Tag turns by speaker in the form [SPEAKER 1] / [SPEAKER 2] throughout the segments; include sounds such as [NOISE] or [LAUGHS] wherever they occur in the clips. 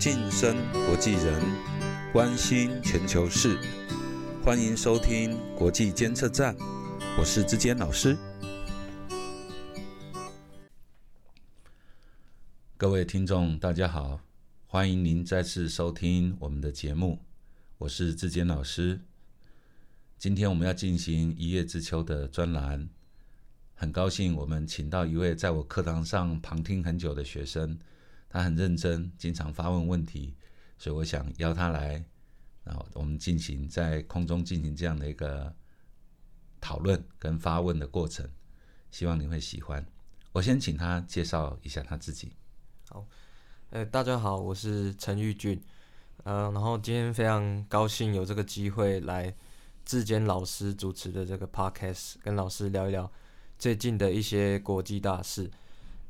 [SPEAKER 1] 晋升国际人，关心全球事，欢迎收听国际监测站，我是志坚老师。各位听众，大家好，欢迎您再次收听我们的节目，我是志坚老师。今天我们要进行一叶知秋的专栏，很高兴我们请到一位在我课堂上旁听很久的学生。他很认真，经常发问问题，所以我想邀他来，然后我们进行在空中进行这样的一个讨论跟发问的过程，希望你会喜欢。我先请他介绍一下他自己。
[SPEAKER 2] 好，呃，大家好，我是陈玉俊，呃，然后今天非常高兴有这个机会来志坚老师主持的这个 podcast，跟老师聊一聊最近的一些国际大事。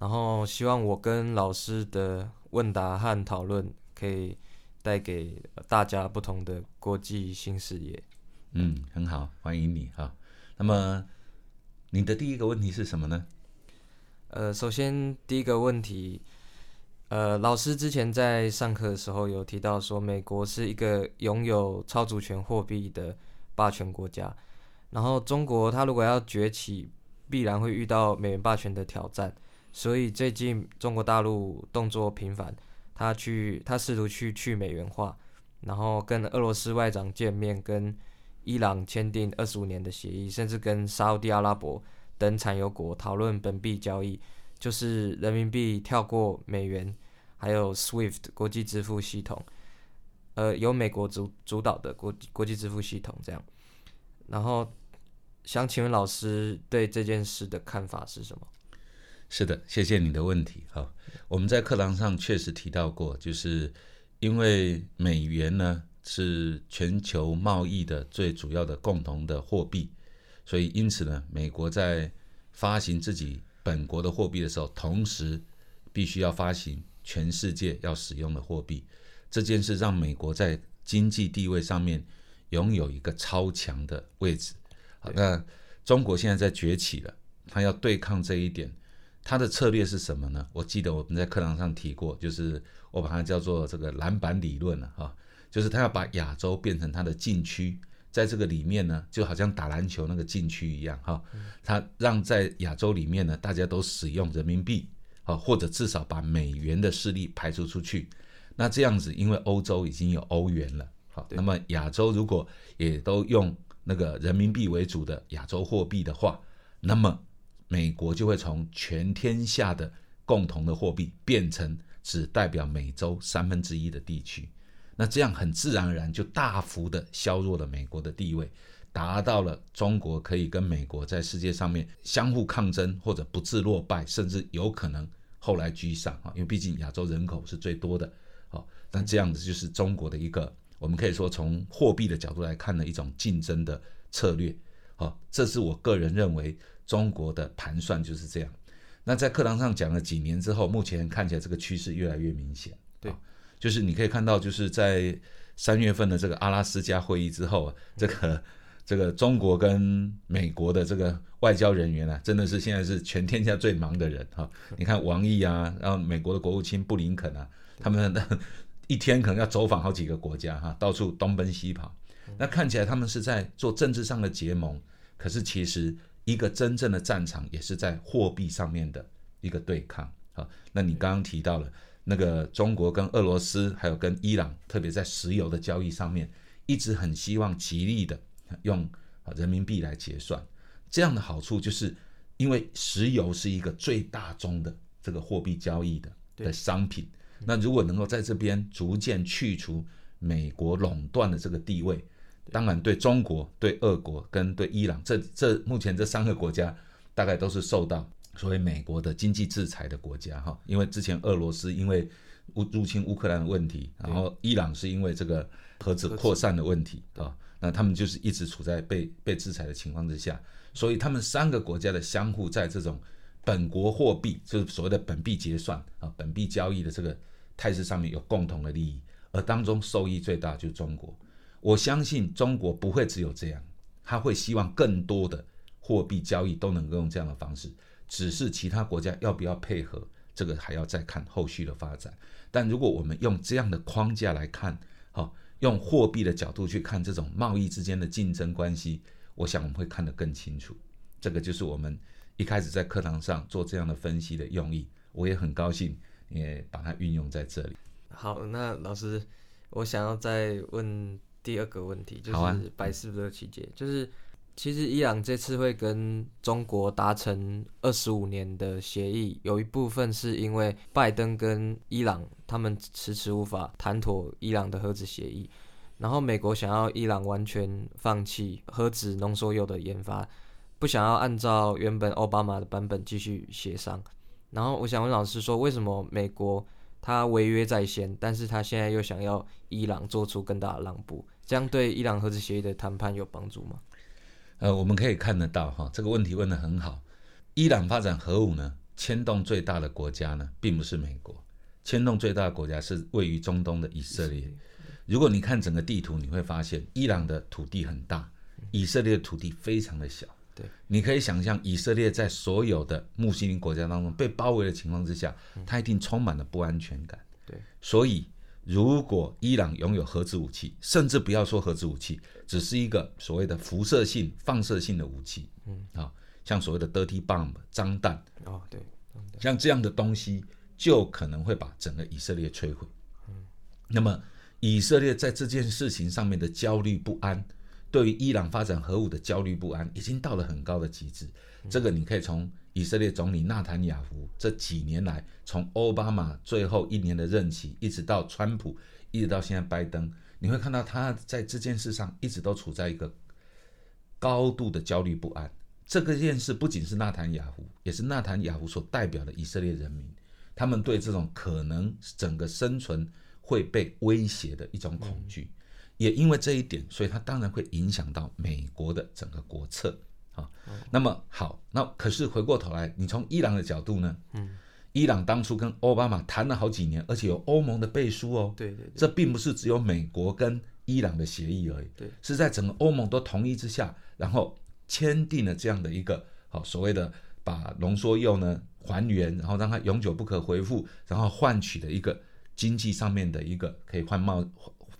[SPEAKER 2] 然后希望我跟老师的问答和讨论可以带给大家不同的国际新视野。
[SPEAKER 1] 嗯，很好，欢迎你哈。那么你的第一个问题是什么呢？
[SPEAKER 2] 呃，首先第一个问题，呃，老师之前在上课的时候有提到说，美国是一个拥有超主权货币的霸权国家，然后中国它如果要崛起，必然会遇到美元霸权的挑战。所以最近中国大陆动作频繁，他去他试图去去美元化，然后跟俄罗斯外长见面，跟伊朗签订二十五年的协议，甚至跟沙地阿拉伯等产油国讨论本币交易，就是人民币跳过美元，还有 SWIFT 国际支付系统，呃，由美国主主导的国国际支付系统这样。然后想请问老师对这件事的看法是什么？
[SPEAKER 1] 是的，谢谢你的问题。好，我们在课堂上确实提到过，就是因为美元呢是全球贸易的最主要的共同的货币，所以因此呢，美国在发行自己本国的货币的时候，同时必须要发行全世界要使用的货币。这件事让美国在经济地位上面拥有一个超强的位置。好，那中国现在在崛起了，它要对抗这一点。他的策略是什么呢？我记得我们在课堂上提过，就是我把它叫做这个篮板理论了哈，就是他要把亚洲变成他的禁区，在这个里面呢，就好像打篮球那个禁区一样哈，他让在亚洲里面呢，大家都使用人民币啊，或者至少把美元的势力排除出去。那这样子，因为欧洲已经有欧元了，好，那么亚洲如果也都用那个人民币为主的亚洲货币的话，那么。美国就会从全天下的共同的货币变成只代表美洲三分之一的地区，那这样很自然而然就大幅的削弱了美国的地位，达到了中国可以跟美国在世界上面相互抗争或者不致落败，甚至有可能后来居上啊，因为毕竟亚洲人口是最多的，好，那这样子就是中国的一个我们可以说从货币的角度来看的一种竞争的策略，好，这是我个人认为。中国的盘算就是这样。那在课堂上讲了几年之后，目前看起来这个趋势越来越明显。
[SPEAKER 2] 对，
[SPEAKER 1] 就是你可以看到，就是在三月份的这个阿拉斯加会议之后，这个这个中国跟美国的这个外交人员啊，真的是现在是全天下最忙的人哈。你看王毅啊，然后美国的国务卿布林肯啊，他们一天可能要走访好几个国家哈，到处东奔西跑。那看起来他们是在做政治上的结盟，可是其实。一个真正的战场也是在货币上面的一个对抗啊。那你刚刚提到了那个中国跟俄罗斯，还有跟伊朗，特别在石油的交易上面，一直很希望极力的用人民币来结算。这样的好处就是，因为石油是一个最大宗的这个货币交易的的商品。那如果能够在这边逐渐去除美国垄断的这个地位。当然，对中国、对俄国跟对伊朗，这这目前这三个国家，大概都是受到所谓美国的经济制裁的国家哈。因为之前俄罗斯因为乌入侵乌克兰的问题，然后伊朗是因为这个核子扩散的问题啊，那他们就是一直处在被被制裁的情况之下，所以他们三个国家的相互在这种本国货币，就是所谓的本币结算啊、本币交易的这个态势上面有共同的利益，而当中受益最大就是中国。我相信中国不会只有这样，他会希望更多的货币交易都能够用这样的方式，只是其他国家要不要配合这个还要再看后续的发展。但如果我们用这样的框架来看，好，用货币的角度去看这种贸易之间的竞争关系，我想我们会看得更清楚。这个就是我们一开始在课堂上做这样的分析的用意。我也很高兴，也把它运用在这里。
[SPEAKER 2] 好，那老师，我想要再问第二个问题，就是百思不得其解，就是其实伊朗这次会跟中国达成二十五年的协议，有一部分是因为拜登跟伊朗他们迟迟无法谈妥伊朗的核子协议，然后美国想要伊朗完全放弃核子浓缩铀的研发，不想要按照原本奥巴马的版本继续协商。然后我想问老师说，为什么美国他违约在先，但是他现在又想要伊朗做出更大的让步，这样对伊朗核子协议的谈判有帮助吗？
[SPEAKER 1] 呃，我们可以看得到哈，这个问题问得很好。伊朗发展核武呢，牵动最大的国家呢，并不是美国，牵动最大的国家是位于中东的以色列。如果你看整个地图，你会发现伊朗的土地很大，以色列的土地非常的小。
[SPEAKER 2] 对，
[SPEAKER 1] 你可以想象，以色列在所有的穆斯林国家当中被包围的情况之下，它一定充满了不安全感。
[SPEAKER 2] 对，
[SPEAKER 1] 所以如果伊朗拥有核子武器，甚至不要说核子武器，只是一个所谓的辐射性、放射性的武器，嗯，啊，像所谓的 dirty bomb 脏弹，
[SPEAKER 2] 哦，对，
[SPEAKER 1] 像这样的东西，就可能会把整个以色列摧毁。嗯，那么以色列在这件事情上面的焦虑不安。对于伊朗发展核武的焦虑不安，已经到了很高的极致。这个你可以从以色列总理纳坦雅胡这几年来，从奥巴马最后一年的任期，一直到川普，一直到现在拜登，你会看到他在这件事上一直都处在一个高度的焦虑不安。这个件事不仅是纳坦雅胡，也是纳坦雅胡所代表的以色列人民，他们对这种可能整个生存会被威胁的一种恐惧。也因为这一点，所以它当然会影响到美国的整个国策啊。那么好，那可是回过头来，你从伊朗的角度呢？嗯，伊朗当初跟奥巴马谈了好几年，而且有欧盟的背书哦。
[SPEAKER 2] 对对对，
[SPEAKER 1] 这并不是只有美国跟伊朗的协议而已。
[SPEAKER 2] 对，
[SPEAKER 1] 是在整个欧盟都同意之下，然后签订了这样的一个好所谓的把浓缩铀呢还原，然后让它永久不可恢复，然后换取的一个经济上面的一个可以换贸。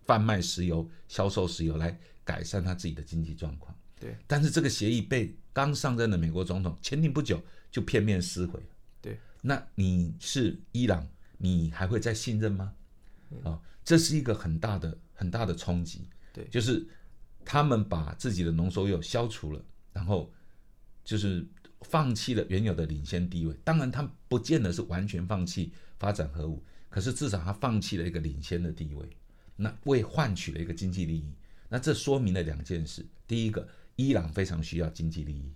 [SPEAKER 1] 贩卖石油、销售石油来改善他自己的经济状况。
[SPEAKER 2] 对，
[SPEAKER 1] 但是这个协议被刚上任的美国总统签订不久就片面撕毁。
[SPEAKER 2] 对，
[SPEAKER 1] 那你是伊朗，你还会再信任吗？啊，这是一个很大的、很大的冲击。
[SPEAKER 2] 对，
[SPEAKER 1] 就是他们把自己的浓缩铀消除了，然后就是放弃了原有的领先地位。当然，他不见得是完全放弃发展核武，可是至少他放弃了一个领先的地位。那为换取了一个经济利益，那这说明了两件事：第一个，伊朗非常需要经济利益；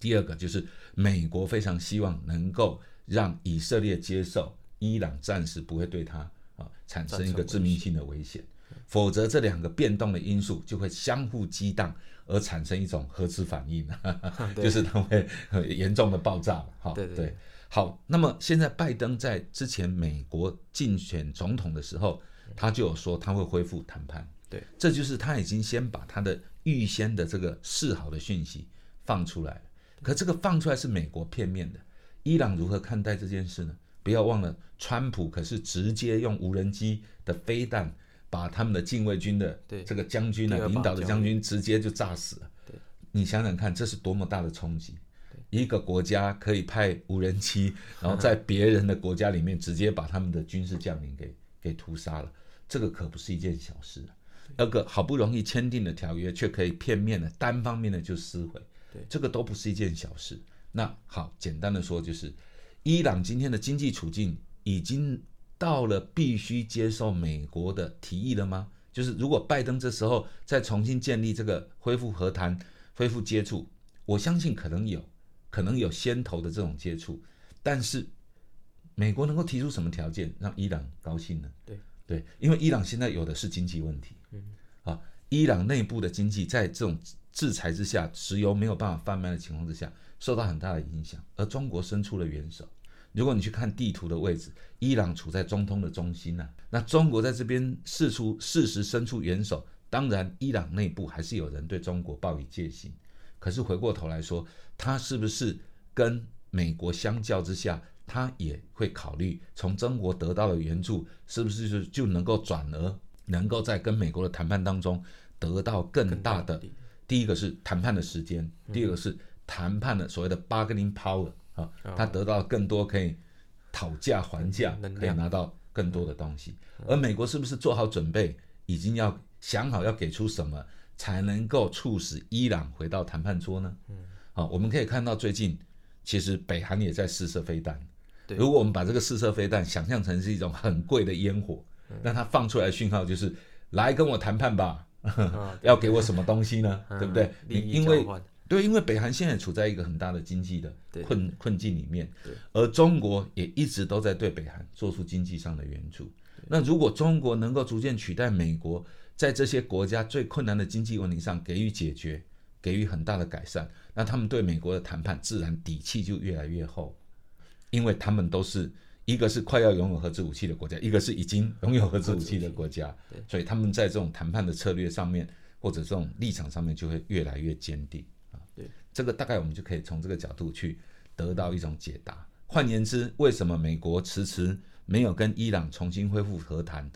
[SPEAKER 1] 第二个，就是美国非常希望能够让以色列接受伊朗暂时不会对他啊产生一个致命性的危险，否则这两个变动的因素就会相互激荡，而产生一种核子反应，[LAUGHS] 就是它会严重的爆炸了。
[SPEAKER 2] 哈，对对。
[SPEAKER 1] 好，那么现在拜登在之前美国竞选总统的时候。他就有说他会恢复谈判，
[SPEAKER 2] 对，
[SPEAKER 1] 这就是他已经先把他的预先的这个示好的讯息放出来了。可这个放出来是美国片面的，伊朗如何看待这件事呢？不要忘了，川普可是直接用无人机的飞弹把他们的禁卫军的这个将军呢，领导的将军直接就炸死了。
[SPEAKER 2] 对，
[SPEAKER 1] 你想想看，这是多么大的冲击！一个国家可以派无人机，[LAUGHS] 然后在别人的国家里面直接把他们的军事将领给给屠杀了。这个可不是一件小事，那个好不容易签订的条约却可以片面的、单方面的就撕毁，
[SPEAKER 2] 对，
[SPEAKER 1] 这个都不是一件小事。那好，简单的说就是，伊朗今天的经济处境已经到了必须接受美国的提议了吗？就是如果拜登这时候再重新建立这个恢复和谈、恢复接触，我相信可能有，可能有先头的这种接触，但是美国能够提出什么条件让伊朗高兴呢？
[SPEAKER 2] 对。
[SPEAKER 1] 对，因为伊朗现在有的是经济问题，嗯，啊，伊朗内部的经济在这种制裁之下，石油没有办法贩卖的情况之下，受到很大的影响。而中国伸出了援手，如果你去看地图的位置，伊朗处在中东的中心呐，那中国在这边试出适时伸出援手，当然伊朗内部还是有人对中国抱以戒心。可是回过头来说，他是不是跟美国相较之下？他也会考虑从中国得到的援助是不是就就能够转而能够在跟美国的谈判当中得到更大的。第一个是谈判的时间，第二个是谈判的所谓的 bargaining power 啊，他得到更多可以讨价还价，可以拿到更多的东西。而美国是不是做好准备，已经要想好要给出什么，才能够促使伊朗回到谈判桌呢？嗯，好，我们可以看到最近其实北韩也在试射飞弹。如果我们把这个试射飞弹想象成是一种很贵的烟火，那它放出来的讯号就是来跟我谈判吧，要给我什么东西呢？对不对？你因为对，因为北韩现在处在一个很大的经济的困困境里面，而中国也一直都在对北韩做出经济上的援助。那如果中国能够逐渐取代美国？在这些国家最困难的经济问题上给予解决，给予很大的改善，那他们对美国的谈判自然底气就越来越厚，因为他们都是一个是快要拥有核子武器的国家，一个是已经拥有核子武器的国家，所以他们在这种谈判的策略上面或者这种立场上面就会越来越坚定啊。对，这个大概我们就可以从这个角度去得到一种解答。换言之，为什么美国迟迟没有跟伊朗重新恢复和谈？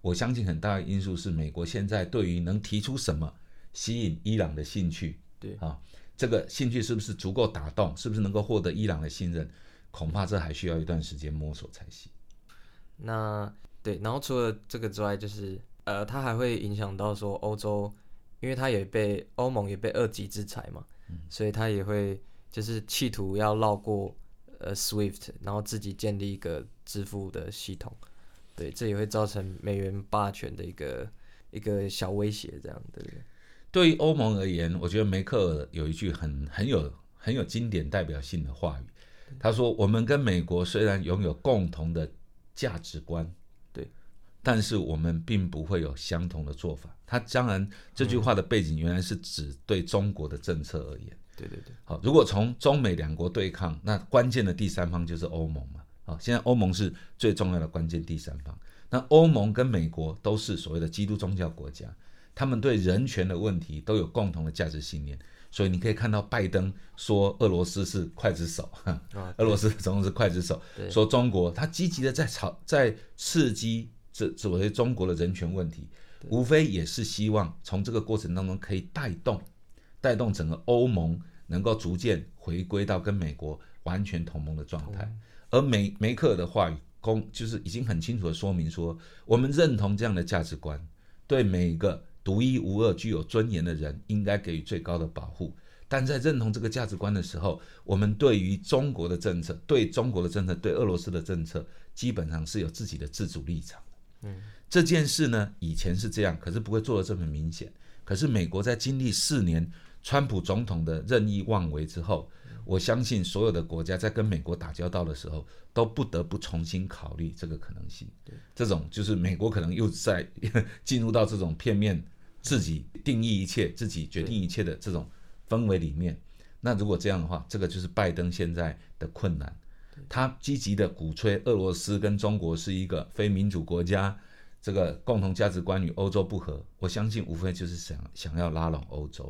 [SPEAKER 1] 我相信很大的因素是美国现在对于能提出什么吸引伊朗的兴趣，
[SPEAKER 2] 对
[SPEAKER 1] 啊，这个兴趣是不是足够打动，是不是能够获得伊朗的信任，恐怕这还需要一段时间摸索才行。
[SPEAKER 2] 那对，然后除了这个之外，就是呃，它还会影响到说欧洲，因为它也被欧盟也被二级制裁嘛，所以它也会就是企图要绕过呃 SWIFT，然后自己建立一个支付的系统。对，这也会造成美元霸权的一个一个小威胁，这样对不对？
[SPEAKER 1] 对于欧盟而言，我觉得梅克尔有一句很很有很有经典代表性的话语，他说：“我们跟美国虽然拥有共同的价值观，
[SPEAKER 2] 对，
[SPEAKER 1] 但是我们并不会有相同的做法。”他当然这句话的背景原来是指对中国的政策而言。
[SPEAKER 2] 对对对。
[SPEAKER 1] 好，如果从中美两国对抗，那关键的第三方就是欧盟嘛。好现在欧盟是最重要的关键第三方。那欧盟跟美国都是所谓的基督宗教国家，他们对人权的问题都有共同的价值信念。所以你可以看到拜登说俄罗斯是刽子手，俄罗斯总统是刽子手，说中国他积极的在炒在刺激这所谓中国的人权问题，无非也是希望从这个过程当中可以带动带动整个欧盟能够逐渐回归到跟美国完全同盟的状态。而梅梅克尔的话语，公就是已经很清楚的说明说，我们认同这样的价值观，对每个独一无二、具有尊严的人，应该给予最高的保护。但在认同这个价值观的时候，我们对于中国的政策、对中国的政策、对俄罗斯的政策，基本上是有自己的自主立场嗯，这件事呢，以前是这样，可是不会做的这么明显。可是美国在经历四年川普总统的任意妄为之后，我相信所有的国家在跟美国打交道的时候，都不得不重新考虑这个可能性。这种就是美国可能又在 [LAUGHS] 进入到这种片面自己定义一切、自己决定一切的这种氛围里面。那如果这样的话，这个就是拜登现在的困难。他积极的鼓吹俄罗斯跟中国是一个非民主国家，这个共同价值观与欧洲不合。我相信无非就是想想要拉拢欧洲。